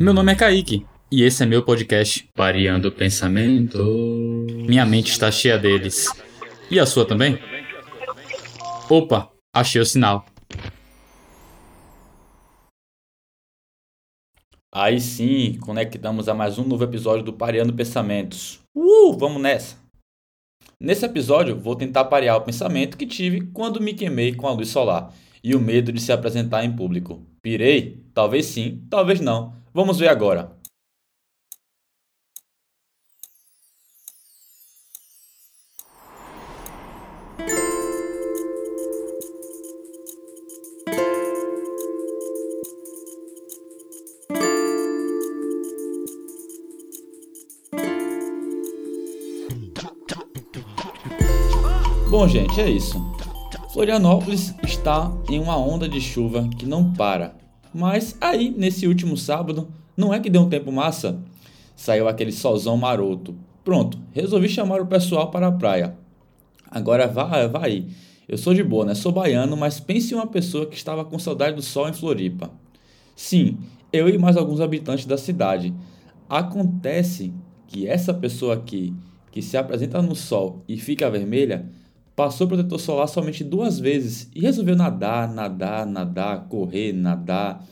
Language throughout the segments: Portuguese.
Meu nome é Kaique e esse é meu podcast Variando o Pensamento. Minha mente está cheia deles. E a sua também? Opa, achei o sinal. Aí sim, conectamos a mais um novo episódio do Pareando Pensamentos. Uh, vamos nessa! Nesse episódio, vou tentar parear o pensamento que tive quando me queimei com a luz solar e o medo de se apresentar em público. Pirei? Talvez sim, talvez não. Vamos ver agora. Bom, gente, é isso. Florianópolis está em uma onda de chuva que não para. Mas aí, nesse último sábado, não é que deu um tempo massa? Saiu aquele solzão maroto. Pronto, resolvi chamar o pessoal para a praia. Agora vai, vai. Eu sou de boa, né? Sou baiano, mas pense em uma pessoa que estava com saudade do sol em Floripa. Sim, eu e mais alguns habitantes da cidade. Acontece que essa pessoa aqui, que se apresenta no sol e fica vermelha, passou protetor solar somente duas vezes e resolveu nadar, nadar, nadar, correr, nadar,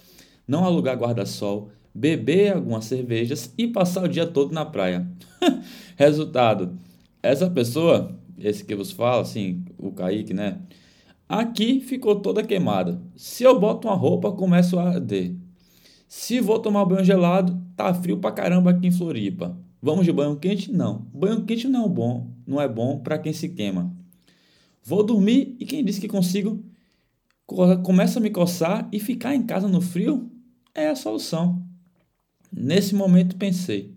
não alugar guarda-sol, beber algumas cervejas e passar o dia todo na praia. Resultado: essa pessoa, esse que vos fala, assim, o Kaique, né? Aqui ficou toda queimada. Se eu boto uma roupa, começo a arder. Se vou tomar banho gelado, tá frio pra caramba aqui em Floripa. Vamos de banho quente? Não. Banho quente não é bom, não é bom para quem se queima. Vou dormir e quem disse que consigo? Começa a me coçar e ficar em casa no frio é a solução. Nesse momento pensei: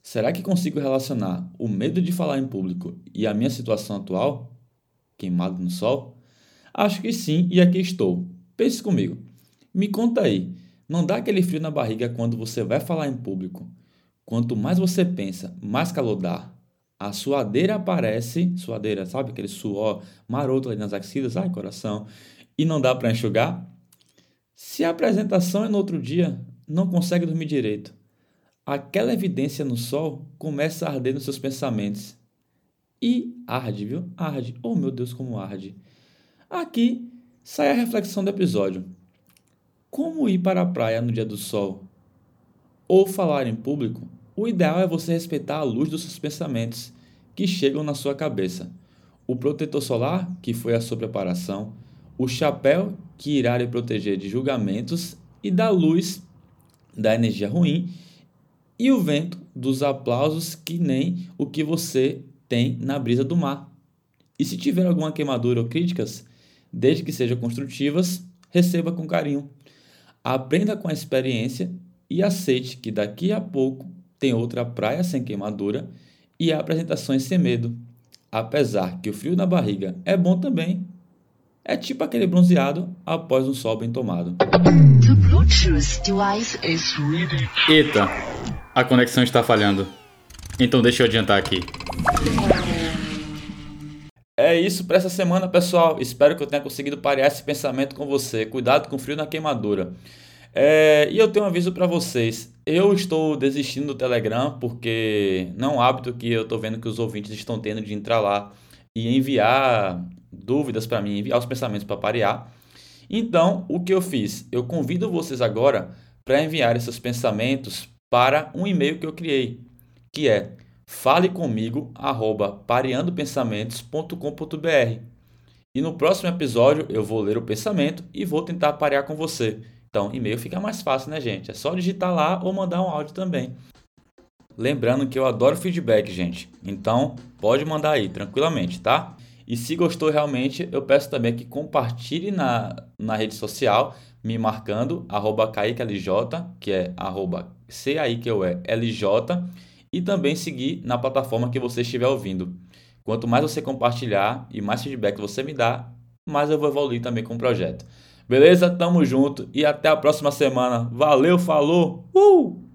será que consigo relacionar o medo de falar em público e a minha situação atual, queimado no sol? Acho que sim, e aqui estou. Pense comigo. Me conta aí, não dá aquele frio na barriga quando você vai falar em público? Quanto mais você pensa, mais calor dá, a suadeira aparece, suadeira, sabe aquele suor maroto ali nas axilas, ai coração, e não dá para enxugar? Se a apresentação é no outro dia, não consegue dormir direito. Aquela evidência no sol começa a arder nos seus pensamentos. E arde, viu? Arde. Oh meu Deus, como arde. Aqui sai a reflexão do episódio. Como ir para a praia no dia do sol? Ou falar em público o ideal é você respeitar a luz dos seus pensamentos que chegam na sua cabeça. O protetor solar, que foi a sua preparação, o chapéu, que irá lhe proteger de julgamentos e da luz da energia ruim, e o vento dos aplausos, que nem o que você tem na brisa do mar. E se tiver alguma queimadura ou críticas, desde que sejam construtivas, receba com carinho. Aprenda com a experiência e aceite que daqui a pouco tem outra Praia Sem Queimadura e Apresentações Sem Medo. Apesar que o frio na barriga é bom também, é tipo aquele bronzeado após um sol bem tomado. Eita, a conexão está falhando. Então deixa eu adiantar aqui. É isso para essa semana, pessoal. Espero que eu tenha conseguido parear esse pensamento com você. Cuidado com o frio na queimadura. É, e eu tenho um aviso para vocês. Eu estou desistindo do Telegram porque não é um hábito que eu estou vendo que os ouvintes estão tendo de entrar lá e enviar dúvidas para mim, enviar os pensamentos para parear. Então, o que eu fiz? Eu convido vocês agora para enviar esses pensamentos para um e-mail que eu criei, que é falecomigo@pareandopensamentos.com.br. E no próximo episódio eu vou ler o pensamento e vou tentar parear com você. Então, e-mail fica mais fácil, né, gente? É só digitar lá ou mandar um áudio também. Lembrando que eu adoro feedback, gente. Então, pode mandar aí, tranquilamente, tá? E se gostou realmente, eu peço também que compartilhe na, na rede social, me marcando, arroba KaiqueLJ, que é arroba C-A-I-Q-E-L-J, e também seguir na plataforma que você estiver ouvindo. Quanto mais você compartilhar e mais feedback você me dá, mais eu vou evoluir também com o projeto. Beleza? Tamo junto e até a próxima semana. Valeu, falou! Uh!